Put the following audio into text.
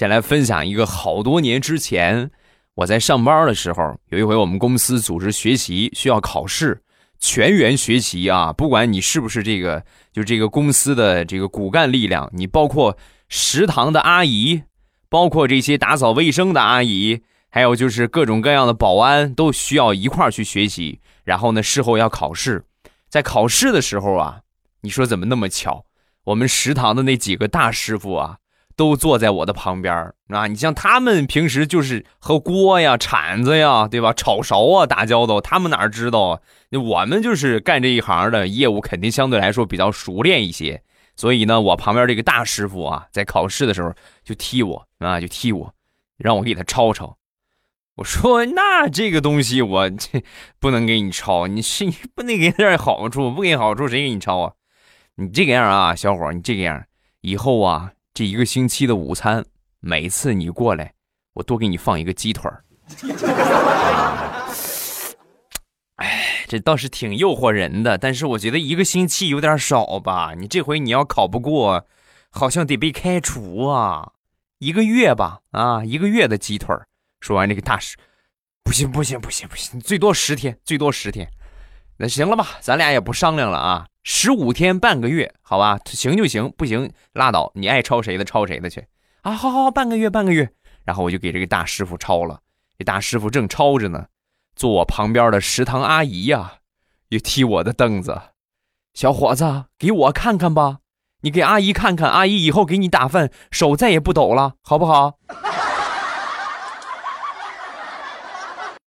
先来分享一个好多年之前我在上班的时候，有一回我们公司组织学习需要考试，全员学习啊！不管你是不是这个，就这个公司的这个骨干力量，你包括食堂的阿姨，包括这些打扫卫生的阿姨，还有就是各种各样的保安，都需要一块儿去学习。然后呢，事后要考试，在考试的时候啊，你说怎么那么巧？我们食堂的那几个大师傅啊，都坐在我的旁边啊。你像他们平时就是和锅呀、铲子呀，对吧？炒勺啊打交道，他们哪知道啊？我们就是干这一行的，业务肯定相对来说比较熟练一些。所以呢，我旁边这个大师傅啊，在考试的时候就踢我啊，就踢我，让我给他抄抄。我说那这个东西我这不能给你抄，你是你不能给点好处，不给好处谁给你抄啊？你这个样啊，小伙你这个样，以后啊，这一个星期的午餐，每次你过来，我多给你放一个鸡腿儿。哎，这倒是挺诱惑人的，但是我觉得一个星期有点少吧。你这回你要考不过，好像得被开除啊。一个月吧，啊，一个月的鸡腿儿。说完这个大师，不行不行不行不行，最多十天，最多十天。那行了吧，咱俩也不商量了啊。十五天半个月，好吧，行就行，不行拉倒，你爱抄谁的抄谁的去啊！好好好，半个月半个月，然后我就给这个大师傅抄了。这大师傅正抄着呢，坐我旁边的食堂阿姨呀，又踢我的凳子。小伙子，给我看看吧，你给阿姨看看，阿姨以后给你打饭手再也不抖了，好不好？